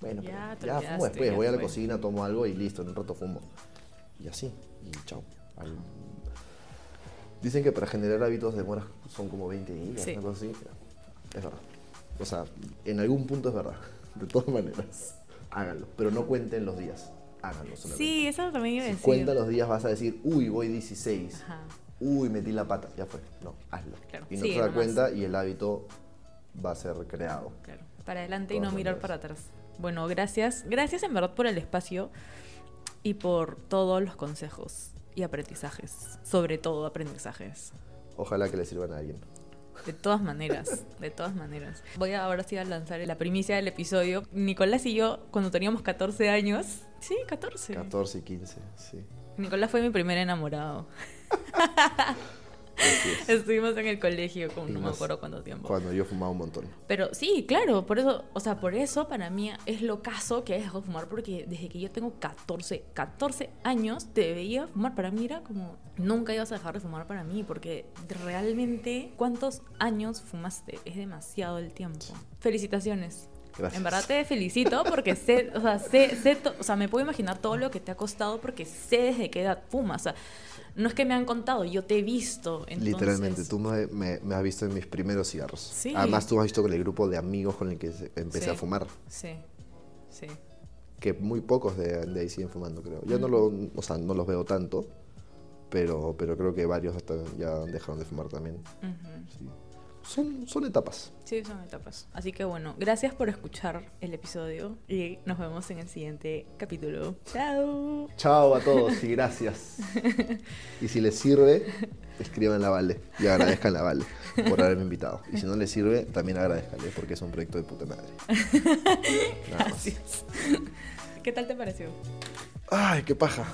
Bueno, Ya pero ya fumo después. ya Voy a la fue. cocina, tomo algo y listo, en un rato fumo. Y así, y chao. Dicen que para generar hábitos demoras son como 20 días, Sí. algo así. Es verdad. O sea, en algún punto es verdad. De todas maneras, háganlo. Pero no cuenten los días. Háganlo solamente. Sí, eso también iba a Si decir. cuentan los días vas a decir, uy, voy 16. Ajá. Uy, metí la pata. Ya fue. No, hazlo. Claro. Y no Sí, te das nomás. cuenta y el hábito va a ser creado. Claro. Para adelante y no mirar para atrás. bueno, gracias. Gracias en verdad por el espacio y por todos los consejos y aprendizajes. Sobre todo aprendizajes. Ojalá que le sirvan a alguien. De todas maneras, de todas maneras. Voy a ahora sí a lanzar la primicia del episodio. Nicolás y yo, cuando teníamos 14 años, sí, 14. 14 y 15, sí. Nicolás fue mi primer enamorado. Es. Estuvimos en el colegio con no me acuerdo cuánto tiempo. Cuando yo fumaba un montón. Pero sí, claro, por eso, o sea, por eso para mí es lo caso que he dejado de fumar, porque desde que yo tengo 14, 14 años te veía fumar. Para mí era como, nunca ibas a dejar de fumar para mí, porque realmente, ¿cuántos años fumaste? Es demasiado el tiempo. Felicitaciones. Gracias. En verdad te felicito porque sé, o sea, sé, sé o sea, me puedo imaginar todo lo que te ha costado porque sé desde qué edad fumas. O sea, no es que me han contado, yo te he visto. Entonces, Literalmente, tú me, me- me has visto en mis primeros cigarros. Sí. Además, tú has visto con el grupo de amigos con el que empecé Sí. a fumar. Sí, sí. Que muy pocos de, de ahí siguen fumando, creo. Ya no, lo, o sea, no los veo tanto, pero, pero creo que varios hasta ya dejaron de fumar también. Sí. Son, son etapas. Sí, son etapas. Así que bueno, gracias por escuchar el episodio y nos vemos en el siguiente capítulo. Chao. Chao a todos y gracias. Y si les sirve, escriban la Vale y agradezcan la Vale por haberme invitado. Y si no les sirve, también agradezcanle porque es un proyecto de puta madre. Gracias. ¿Qué tal te pareció? Ay, qué paja.